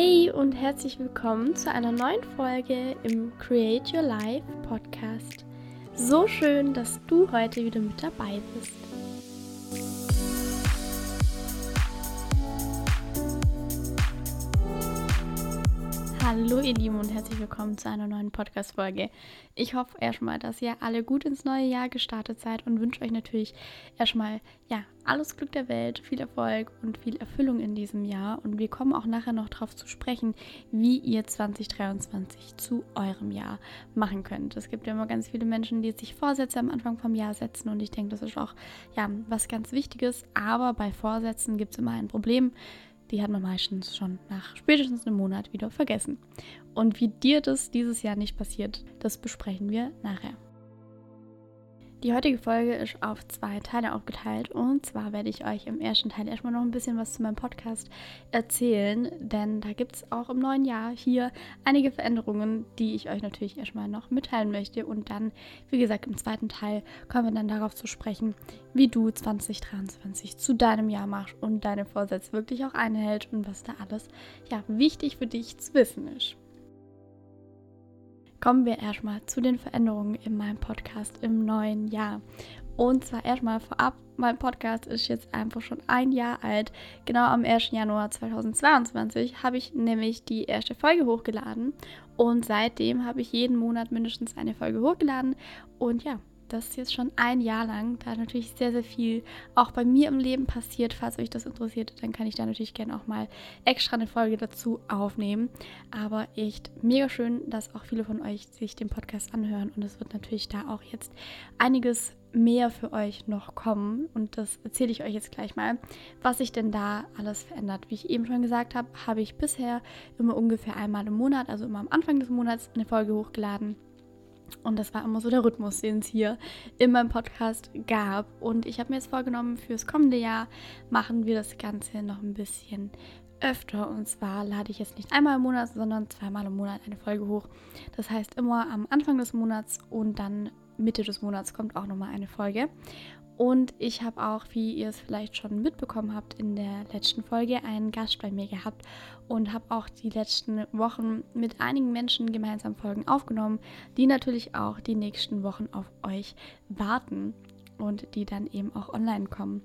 Hey und herzlich willkommen zu einer neuen Folge im Create Your Life Podcast. So schön, dass du heute wieder mit dabei bist. Hallo ihr Lieben und herzlich willkommen zu einer neuen Podcast-Folge. Ich hoffe erstmal, dass ihr alle gut ins neue Jahr gestartet seid und wünsche euch natürlich erstmal ja, alles Glück der Welt, viel Erfolg und viel Erfüllung in diesem Jahr. Und wir kommen auch nachher noch darauf zu sprechen, wie ihr 2023 zu eurem Jahr machen könnt. Es gibt ja immer ganz viele Menschen, die sich Vorsätze am Anfang vom Jahr setzen und ich denke, das ist auch ja, was ganz Wichtiges. Aber bei Vorsätzen gibt es immer ein Problem die hat man meistens schon nach spätestens einem Monat wieder vergessen. Und wie dir das dieses Jahr nicht passiert, das besprechen wir nachher. Die heutige Folge ist auf zwei Teile aufgeteilt. Und zwar werde ich euch im ersten Teil erstmal noch ein bisschen was zu meinem Podcast erzählen, denn da gibt es auch im neuen Jahr hier einige Veränderungen, die ich euch natürlich erstmal noch mitteilen möchte. Und dann, wie gesagt, im zweiten Teil kommen wir dann darauf zu sprechen, wie du 2023 zu deinem Jahr machst und deine Vorsätze wirklich auch einhältst und was da alles ja wichtig für dich zu wissen ist kommen wir erstmal zu den Veränderungen in meinem Podcast im neuen Jahr. Und zwar erstmal vorab, mein Podcast ist jetzt einfach schon ein Jahr alt. Genau am 1. Januar 2022 habe ich nämlich die erste Folge hochgeladen. Und seitdem habe ich jeden Monat mindestens eine Folge hochgeladen. Und ja, das jetzt schon ein Jahr lang. Da natürlich sehr, sehr viel auch bei mir im Leben passiert. Falls euch das interessiert, dann kann ich da natürlich gerne auch mal extra eine Folge dazu aufnehmen. Aber echt mega schön, dass auch viele von euch sich den Podcast anhören. Und es wird natürlich da auch jetzt einiges mehr für euch noch kommen. Und das erzähle ich euch jetzt gleich mal, was sich denn da alles verändert. Wie ich eben schon gesagt habe, habe ich bisher immer ungefähr einmal im Monat, also immer am Anfang des Monats, eine Folge hochgeladen und das war immer so der Rhythmus, den es hier in meinem Podcast gab. Und ich habe mir jetzt vorgenommen, fürs kommende Jahr machen wir das Ganze noch ein bisschen öfter. Und zwar lade ich jetzt nicht einmal im Monat, sondern zweimal im Monat eine Folge hoch. Das heißt, immer am Anfang des Monats und dann Mitte des Monats kommt auch nochmal eine Folge. Und ich habe auch, wie ihr es vielleicht schon mitbekommen habt, in der letzten Folge einen Gast bei mir gehabt und habe auch die letzten Wochen mit einigen Menschen gemeinsam Folgen aufgenommen, die natürlich auch die nächsten Wochen auf euch warten und die dann eben auch online kommen.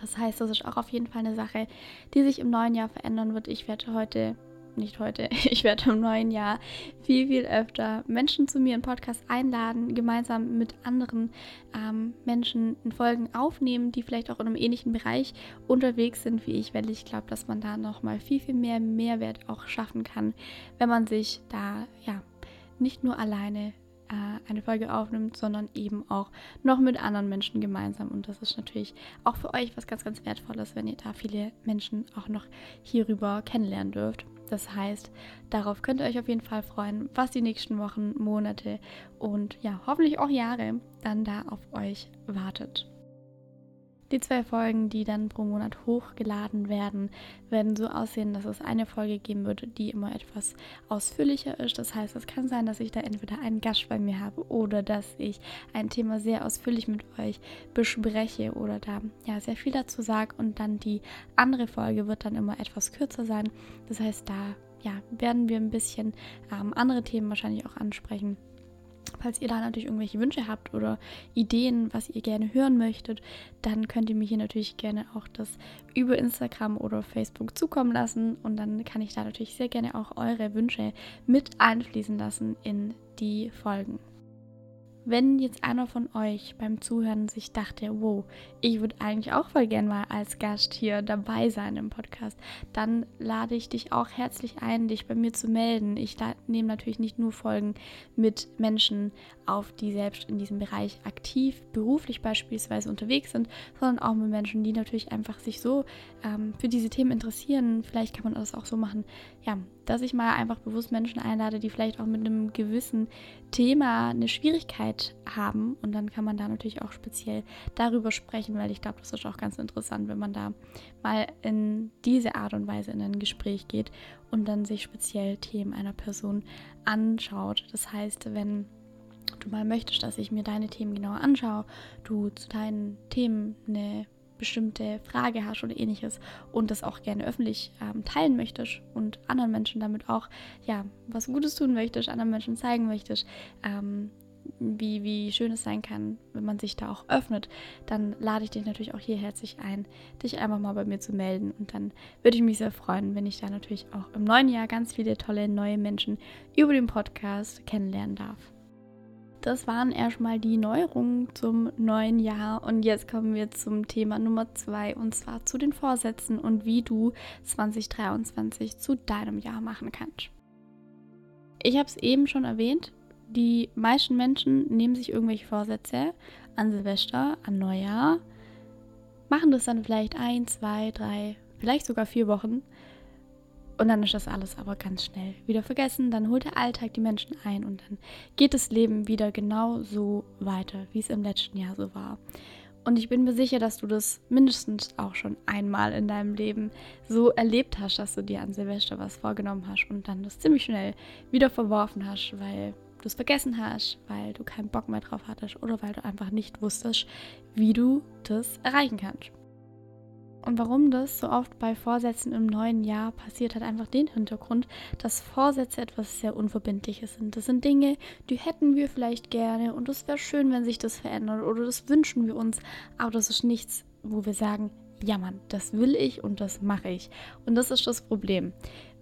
Das heißt, das ist auch auf jeden Fall eine Sache, die sich im neuen Jahr verändern wird. Ich werde heute nicht heute, ich werde im neuen Jahr viel, viel öfter Menschen zu mir im Podcast einladen, gemeinsam mit anderen ähm, Menschen in Folgen aufnehmen, die vielleicht auch in einem ähnlichen Bereich unterwegs sind wie ich, weil ich glaube, dass man da nochmal viel, viel mehr Mehrwert auch schaffen kann, wenn man sich da ja nicht nur alleine äh, eine Folge aufnimmt, sondern eben auch noch mit anderen Menschen gemeinsam. Und das ist natürlich auch für euch was ganz, ganz Wertvolles, wenn ihr da viele Menschen auch noch hierüber kennenlernen dürft. Das heißt, darauf könnt ihr euch auf jeden Fall freuen, was die nächsten Wochen, Monate und ja, hoffentlich auch Jahre dann da auf euch wartet. Die zwei Folgen, die dann pro Monat hochgeladen werden, werden so aussehen, dass es eine Folge geben wird, die immer etwas ausführlicher ist. Das heißt, es kann sein, dass ich da entweder einen Gast bei mir habe oder dass ich ein Thema sehr ausführlich mit euch bespreche oder da ja sehr viel dazu sage und dann die andere Folge wird dann immer etwas kürzer sein. Das heißt, da ja, werden wir ein bisschen ähm, andere Themen wahrscheinlich auch ansprechen. Falls ihr da natürlich irgendwelche Wünsche habt oder Ideen, was ihr gerne hören möchtet, dann könnt ihr mir hier natürlich gerne auch das über Instagram oder Facebook zukommen lassen und dann kann ich da natürlich sehr gerne auch eure Wünsche mit einfließen lassen in die Folgen. Wenn jetzt einer von euch beim Zuhören sich dachte, wow, ich würde eigentlich auch voll gern mal als Gast hier dabei sein im Podcast, dann lade ich dich auch herzlich ein, dich bei mir zu melden. Ich nehme natürlich nicht nur Folgen mit Menschen auf, die selbst in diesem Bereich aktiv, beruflich beispielsweise unterwegs sind, sondern auch mit Menschen, die natürlich einfach sich so ähm, für diese Themen interessieren. Vielleicht kann man das auch so machen, ja, dass ich mal einfach bewusst Menschen einlade, die vielleicht auch mit einem gewissen Thema eine Schwierigkeit haben. Und dann kann man da natürlich auch speziell darüber sprechen, weil ich glaube, das ist auch ganz interessant, wenn man da mal in diese Art und Weise in ein Gespräch geht und dann sich speziell Themen einer Person anschaut. Das heißt, wenn du mal möchtest, dass ich mir deine Themen genauer anschaue, du zu deinen Themen eine bestimmte Frage hast oder ähnliches und das auch gerne öffentlich ähm, teilen möchtest und anderen Menschen damit auch ja was Gutes tun möchtest, anderen Menschen zeigen möchtest, ähm, wie, wie schön es sein kann, wenn man sich da auch öffnet, dann lade ich dich natürlich auch hier herzlich ein, dich einfach mal bei mir zu melden. Und dann würde ich mich sehr freuen, wenn ich da natürlich auch im neuen Jahr ganz viele tolle neue Menschen über den Podcast kennenlernen darf. Das waren erstmal die Neuerungen zum neuen Jahr und jetzt kommen wir zum Thema Nummer zwei und zwar zu den Vorsätzen und wie du 2023 zu deinem Jahr machen kannst. Ich habe es eben schon erwähnt, die meisten Menschen nehmen sich irgendwelche Vorsätze an Silvester, an Neujahr, machen das dann vielleicht ein, zwei, drei, vielleicht sogar vier Wochen und dann ist das alles aber ganz schnell wieder vergessen. Dann holt der Alltag die Menschen ein und dann geht das Leben wieder genau so weiter, wie es im letzten Jahr so war. Und ich bin mir sicher, dass du das mindestens auch schon einmal in deinem Leben so erlebt hast, dass du dir an Silvester was vorgenommen hast und dann das ziemlich schnell wieder verworfen hast, weil du es vergessen hast, weil du keinen Bock mehr drauf hattest oder weil du einfach nicht wusstest, wie du das erreichen kannst. Und warum das so oft bei Vorsätzen im neuen Jahr passiert, hat einfach den Hintergrund, dass Vorsätze etwas sehr Unverbindliches sind. Das sind Dinge, die hätten wir vielleicht gerne und es wäre schön, wenn sich das verändert oder das wünschen wir uns, aber das ist nichts, wo wir sagen, ja Mann, das will ich und das mache ich. Und das ist das Problem,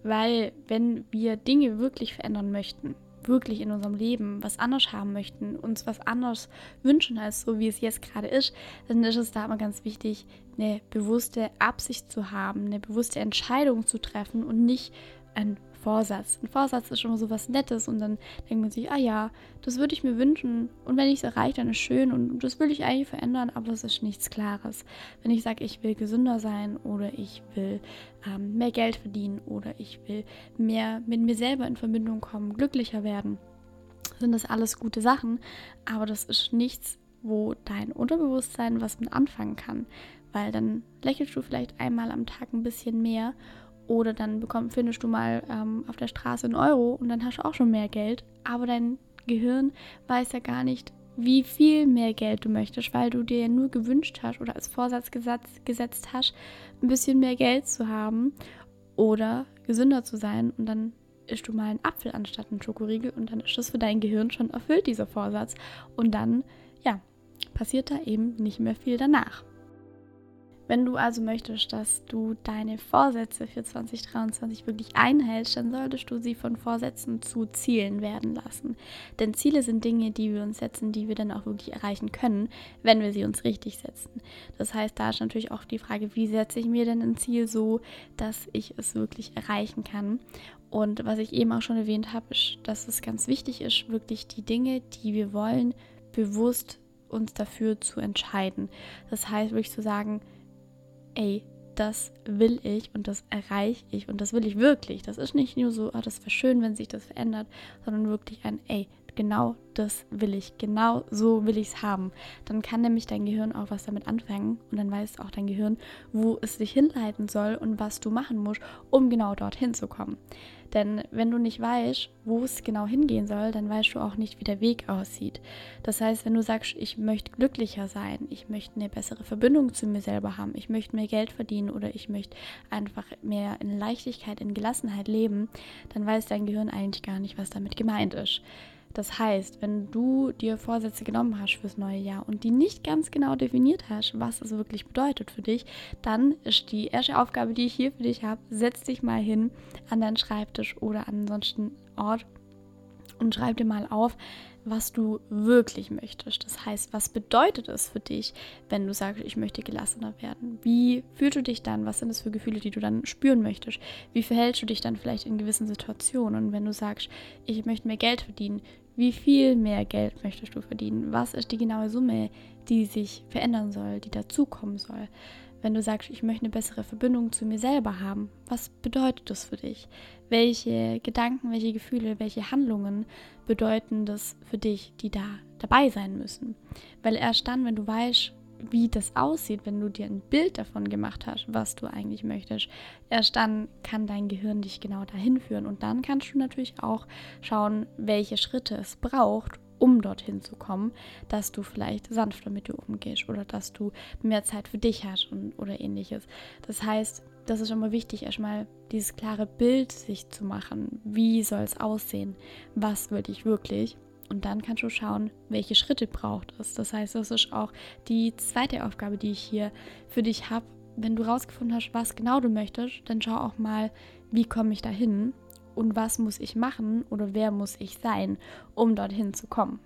weil wenn wir Dinge wirklich verändern möchten, wirklich in unserem Leben was anders haben möchten, uns was anderes wünschen als so, wie es jetzt gerade ist, dann ist es da immer ganz wichtig, eine bewusste Absicht zu haben, eine bewusste Entscheidung zu treffen und nicht ein Vorsatz. Ein Vorsatz ist schon mal so was Nettes und dann denkt man sich, ah ja, das würde ich mir wünschen und wenn ich es erreiche, dann ist schön und das will ich eigentlich verändern, aber das ist nichts Klares. Wenn ich sage, ich will gesünder sein oder ich will ähm, mehr Geld verdienen oder ich will mehr mit mir selber in Verbindung kommen, glücklicher werden, sind das alles gute Sachen, aber das ist nichts, wo dein Unterbewusstsein was mit anfangen kann, weil dann lächelst du vielleicht einmal am Tag ein bisschen mehr oder dann bekomm, findest du mal ähm, auf der Straße einen Euro und dann hast du auch schon mehr Geld. Aber dein Gehirn weiß ja gar nicht, wie viel mehr Geld du möchtest, weil du dir ja nur gewünscht hast oder als Vorsatz gesetzt, hast, ein bisschen mehr Geld zu haben oder gesünder zu sein. Und dann isst du mal einen Apfel anstatt einen Schokoriegel und dann ist das für dein Gehirn schon erfüllt, dieser Vorsatz. Und dann, ja, passiert da eben nicht mehr viel danach. Wenn du also möchtest, dass du deine Vorsätze für 2023 wirklich einhältst, dann solltest du sie von Vorsätzen zu Zielen werden lassen. Denn Ziele sind Dinge, die wir uns setzen, die wir dann auch wirklich erreichen können, wenn wir sie uns richtig setzen. Das heißt, da ist natürlich auch die Frage, wie setze ich mir denn ein Ziel so, dass ich es wirklich erreichen kann. Und was ich eben auch schon erwähnt habe, ist, dass es ganz wichtig ist, wirklich die Dinge, die wir wollen, bewusst uns dafür zu entscheiden. Das heißt, wirklich zu sagen, ey, das will ich und das erreiche ich und das will ich wirklich. Das ist nicht nur so, oh, das wäre schön, wenn sich das verändert, sondern wirklich ein, ey, genau das will ich, genau so will ich es haben. Dann kann nämlich dein Gehirn auch was damit anfangen und dann weiß auch dein Gehirn, wo es sich hinleiten soll und was du machen musst, um genau dorthin zu kommen. Denn wenn du nicht weißt, wo es genau hingehen soll, dann weißt du auch nicht, wie der Weg aussieht. Das heißt, wenn du sagst, ich möchte glücklicher sein, ich möchte eine bessere Verbindung zu mir selber haben, ich möchte mehr Geld verdienen oder ich möchte einfach mehr in Leichtigkeit, in Gelassenheit leben, dann weiß dein Gehirn eigentlich gar nicht, was damit gemeint ist. Das heißt, wenn du dir Vorsätze genommen hast fürs neue Jahr und die nicht ganz genau definiert hast, was es wirklich bedeutet für dich, dann ist die erste Aufgabe, die ich hier für dich habe, setz dich mal hin an deinen Schreibtisch oder an ansonsten Ort und schreib dir mal auf, was du wirklich möchtest. Das heißt, was bedeutet es für dich, wenn du sagst, ich möchte gelassener werden? Wie fühlst du dich dann? Was sind das für Gefühle, die du dann spüren möchtest? Wie verhältst du dich dann vielleicht in gewissen Situationen? Und wenn du sagst, ich möchte mehr Geld verdienen, wie viel mehr Geld möchtest du verdienen? Was ist die genaue Summe, die sich verändern soll, die dazukommen soll? Wenn du sagst, ich möchte eine bessere Verbindung zu mir selber haben, was bedeutet das für dich? Welche Gedanken, welche Gefühle, welche Handlungen bedeuten das für dich, die da dabei sein müssen? Weil erst dann, wenn du weißt, wie das aussieht, wenn du dir ein Bild davon gemacht hast, was du eigentlich möchtest. Erst dann kann dein Gehirn dich genau dahin führen und dann kannst du natürlich auch schauen, welche Schritte es braucht, um dorthin zu kommen, dass du vielleicht sanfter mit dir umgehst oder dass du mehr Zeit für dich hast und, oder ähnliches. Das heißt, das ist immer wichtig, erstmal dieses klare Bild sich zu machen. Wie soll es aussehen? Was will ich wirklich? Und dann kannst du schauen, welche Schritte braucht es. Das heißt, das ist auch die zweite Aufgabe, die ich hier für dich habe. Wenn du rausgefunden hast, was genau du möchtest, dann schau auch mal, wie komme ich dahin und was muss ich machen oder wer muss ich sein, um dorthin zu kommen.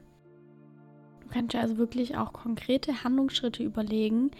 Du kannst dir also wirklich auch konkrete Handlungsschritte überlegen,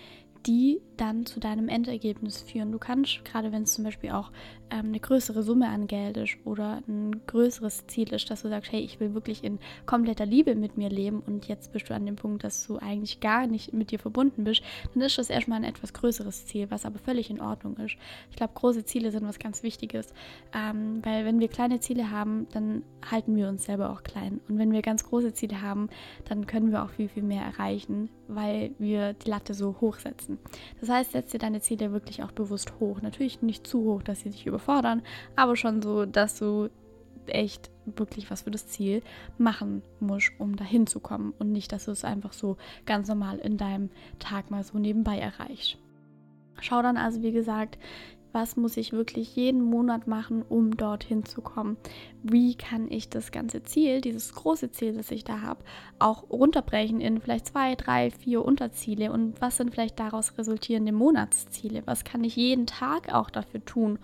die dann zu deinem Endergebnis führen. Du kannst, gerade wenn es zum Beispiel auch ähm, eine größere Summe an Geld ist oder ein größeres Ziel ist, dass du sagst, hey, ich will wirklich in kompletter Liebe mit mir leben und jetzt bist du an dem Punkt, dass du eigentlich gar nicht mit dir verbunden bist, dann ist das erstmal ein etwas größeres Ziel, was aber völlig in Ordnung ist. Ich glaube, große Ziele sind was ganz Wichtiges, ähm, weil wenn wir kleine Ziele haben, dann halten wir uns selber auch klein. Und wenn wir ganz große Ziele haben, dann können wir auch viel, viel mehr erreichen, weil wir die Latte so hoch setzen. Das heißt, setz dir deine Ziele wirklich auch bewusst hoch. Natürlich nicht zu hoch, dass sie dich überfordern, aber schon so, dass du echt wirklich was für das Ziel machen musst, um dahin zu kommen und nicht, dass du es einfach so ganz normal in deinem Tag mal so nebenbei erreichst. Schau dann also, wie gesagt, was muss ich wirklich jeden Monat machen, um dorthin zu kommen? Wie kann ich das ganze Ziel, dieses große Ziel, das ich da habe, auch runterbrechen in vielleicht zwei, drei, vier Unterziele? Und was sind vielleicht daraus resultierende Monatsziele? Was kann ich jeden Tag auch dafür tun,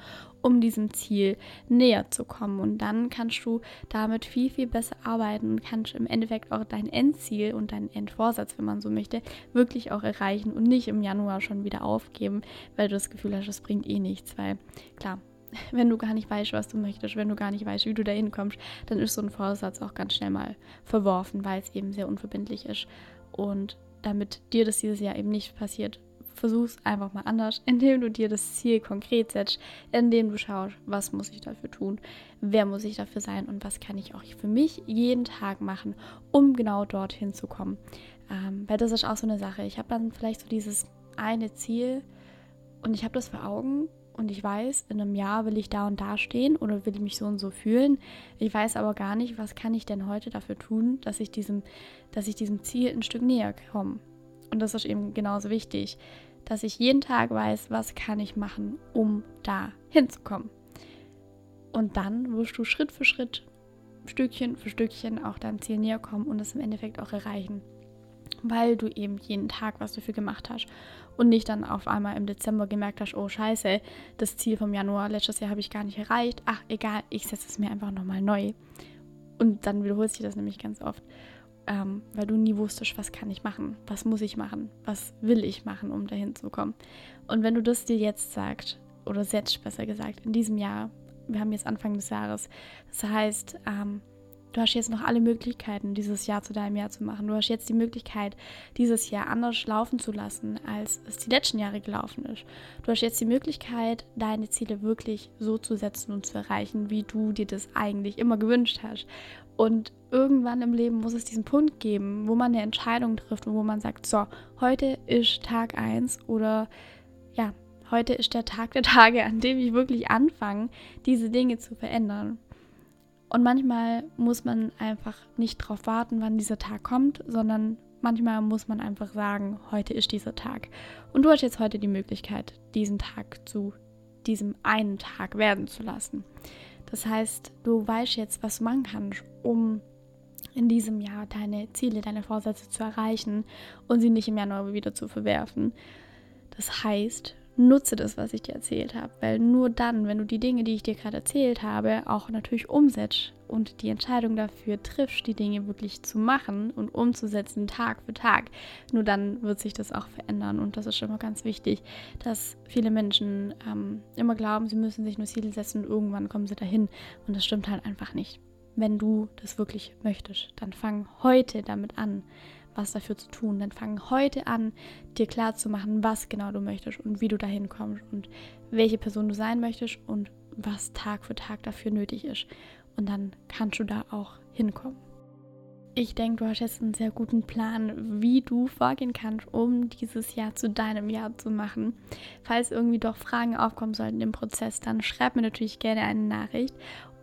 um diesem Ziel näher zu kommen. Und dann kannst du damit viel, viel besser arbeiten und kannst im Endeffekt auch dein Endziel und deinen Endvorsatz, wenn man so möchte, wirklich auch erreichen und nicht im Januar schon wieder aufgeben, weil du das Gefühl hast, es bringt eh nichts. Weil klar, wenn du gar nicht weißt, was du möchtest, wenn du gar nicht weißt, wie du da hinkommst, dann ist so ein Vorsatz auch ganz schnell mal verworfen, weil es eben sehr unverbindlich ist. Und damit dir das dieses Jahr eben nicht passiert, versuch es einfach mal anders, indem du dir das Ziel konkret setzt, indem du schaust, was muss ich dafür tun, wer muss ich dafür sein und was kann ich auch für mich jeden Tag machen, um genau dorthin zu kommen. Ähm, weil das ist auch so eine Sache. Ich habe dann vielleicht so dieses eine Ziel und ich habe das vor Augen und ich weiß, in einem Jahr will ich da und da stehen oder will ich mich so und so fühlen. Ich weiß aber gar nicht, was kann ich denn heute dafür tun, dass ich diesem, dass ich diesem Ziel ein Stück näher komme. Und das ist eben genauso wichtig, dass ich jeden Tag weiß, was kann ich machen, um da hinzukommen. Und dann wirst du Schritt für Schritt, Stückchen für Stückchen auch deinem Ziel näher kommen und es im Endeffekt auch erreichen. Weil du eben jeden Tag was dafür gemacht hast und nicht dann auf einmal im Dezember gemerkt hast, oh scheiße, das Ziel vom Januar letztes Jahr habe ich gar nicht erreicht. Ach egal, ich setze es mir einfach nochmal neu. Und dann wiederholt sich das nämlich ganz oft ähm, weil du nie wusstest, was kann ich machen, was muss ich machen, was will ich machen, um dahin zu kommen. Und wenn du das dir jetzt sagst, oder setzt besser gesagt, in diesem Jahr, wir haben jetzt Anfang des Jahres, das heißt, ähm, du hast jetzt noch alle Möglichkeiten, dieses Jahr zu deinem Jahr zu machen. Du hast jetzt die Möglichkeit, dieses Jahr anders laufen zu lassen, als es die letzten Jahre gelaufen ist. Du hast jetzt die Möglichkeit, deine Ziele wirklich so zu setzen und zu erreichen, wie du dir das eigentlich immer gewünscht hast. Und irgendwann im Leben muss es diesen Punkt geben, wo man eine Entscheidung trifft und wo man sagt, so, heute ist Tag 1 oder ja, heute ist der Tag der Tage, an dem ich wirklich anfange, diese Dinge zu verändern. Und manchmal muss man einfach nicht darauf warten, wann dieser Tag kommt, sondern manchmal muss man einfach sagen, heute ist dieser Tag. Und du hast jetzt heute die Möglichkeit, diesen Tag zu diesem einen Tag werden zu lassen. Das heißt, du weißt jetzt, was du machen kannst, um in diesem Jahr deine Ziele, deine Vorsätze zu erreichen und sie nicht im Januar wieder zu verwerfen. Das heißt, nutze das, was ich dir erzählt habe, weil nur dann, wenn du die Dinge, die ich dir gerade erzählt habe, auch natürlich umsetzt und die Entscheidung dafür triffst, die Dinge wirklich zu machen und umzusetzen, Tag für Tag, nur dann wird sich das auch verändern. Und das ist schon mal ganz wichtig, dass viele Menschen ähm, immer glauben, sie müssen sich nur Ziele setzen und irgendwann kommen sie dahin. Und das stimmt halt einfach nicht. Wenn du das wirklich möchtest, dann fang heute damit an was dafür zu tun. Dann fang heute an, dir klar zu machen, was genau du möchtest und wie du dahin kommst und welche Person du sein möchtest und was Tag für Tag dafür nötig ist. Und dann kannst du da auch hinkommen. Ich denke, du hast jetzt einen sehr guten Plan, wie du vorgehen kannst, um dieses Jahr zu deinem Jahr zu machen. Falls irgendwie doch Fragen aufkommen sollten im Prozess, dann schreib mir natürlich gerne eine Nachricht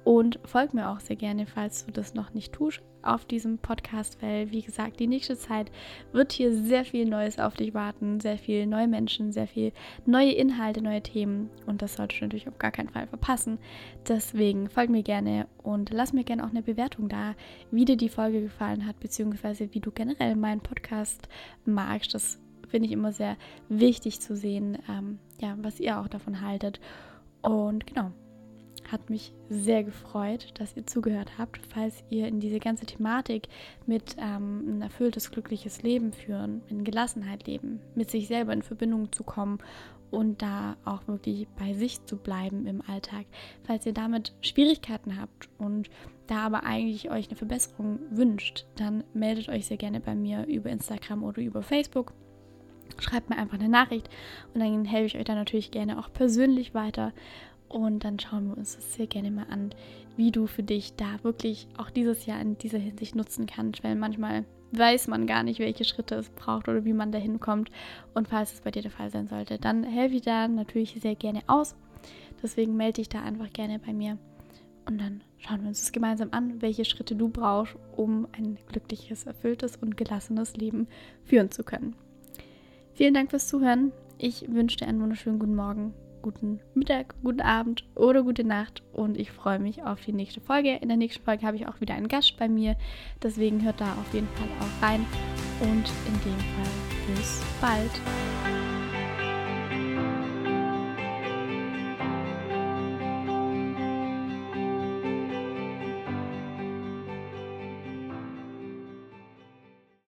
und folg mir auch sehr gerne, falls du das noch nicht tust. Auf diesem Podcast, weil, wie gesagt, die nächste Zeit wird hier sehr viel Neues auf dich warten, sehr viel neue Menschen, sehr viel neue Inhalte, neue Themen und das solltest du natürlich auf gar keinen Fall verpassen. Deswegen folg mir gerne und lass mir gerne auch eine Bewertung da, wie dir die Folge gefallen hat, beziehungsweise wie du generell meinen Podcast magst. Das finde ich immer sehr wichtig zu sehen, ähm, ja, was ihr auch davon haltet. Und genau, hat mich sehr gefreut, dass ihr zugehört habt. Falls ihr in diese ganze Thematik mit ähm, ein erfülltes, glückliches Leben führen, in Gelassenheit leben, mit sich selber in Verbindung zu kommen und da auch wirklich bei sich zu bleiben im Alltag. Falls ihr damit Schwierigkeiten habt und da aber eigentlich euch eine Verbesserung wünscht, dann meldet euch sehr gerne bei mir über Instagram oder über Facebook. Schreibt mir einfach eine Nachricht und dann helfe ich euch da natürlich gerne auch persönlich weiter. Und dann schauen wir uns das sehr gerne mal an, wie du für dich da wirklich auch dieses Jahr in dieser Hinsicht nutzen kannst, weil manchmal weiß man gar nicht, welche Schritte es braucht oder wie man da hinkommt. Und falls es bei dir der Fall sein sollte, dann helfe ich da natürlich sehr gerne aus. Deswegen melde dich da einfach gerne bei mir. Und dann schauen wir uns das gemeinsam an, welche Schritte du brauchst, um ein glückliches, erfülltes und gelassenes Leben führen zu können. Vielen Dank fürs Zuhören. Ich wünsche dir einen wunderschönen guten Morgen, guten Mittag, guten Abend oder gute Nacht und ich freue mich auf die nächste Folge. In der nächsten Folge habe ich auch wieder einen Gast bei mir, deswegen hört da auf jeden Fall auch rein und in dem Fall bis bald.